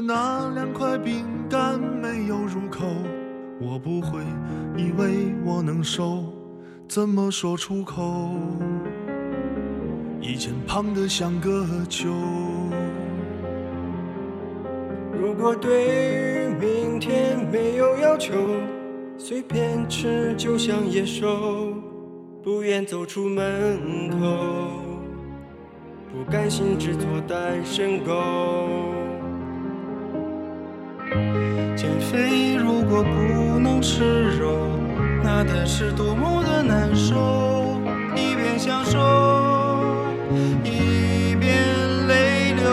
那两块饼干没有入口，我不会以为我能瘦，怎么说出口？以前胖得像个球。如果对于明天没有要求，随便吃就像野兽，不愿走出门口，不甘心只做单身狗。减肥如果不能吃肉，那得是多么的难受！一边享受，一边泪流。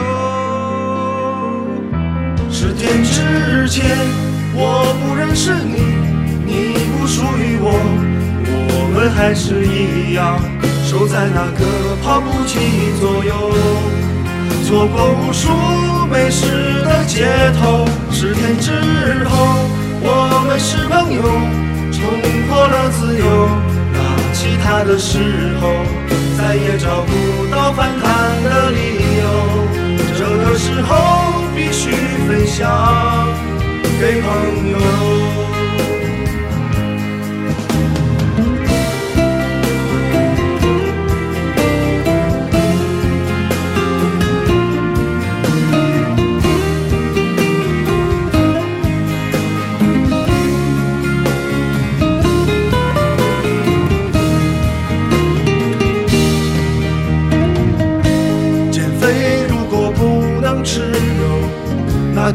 十天之前我不认识你，你不属于我，我们还是一样守在那个跑步机左右，错过无数美食的街头。十天之后我们是朋友，重获了自由。拿起他的时候，再也找不到反弹的理由。这个时候必须分享给朋友。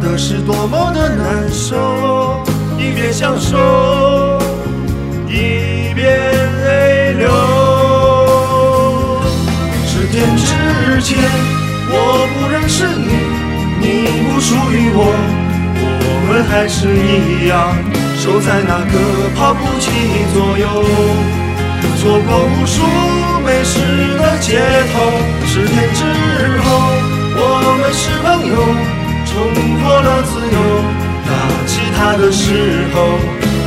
的是多么的难受！一边享受，一边泪流。十天之前我不认识你，你不属于我，我们还是一样守在那个跑步机左右。错过无数美食的街头，的时候，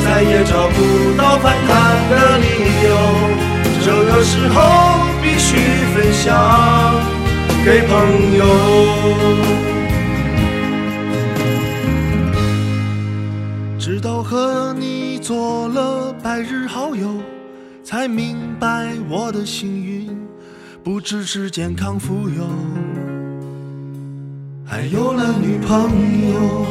再也找不到反弹的理由。这个时候必须分享给朋友。直到和你做了百日好友。才明白我的幸运不只是健康富有，还有了女朋友。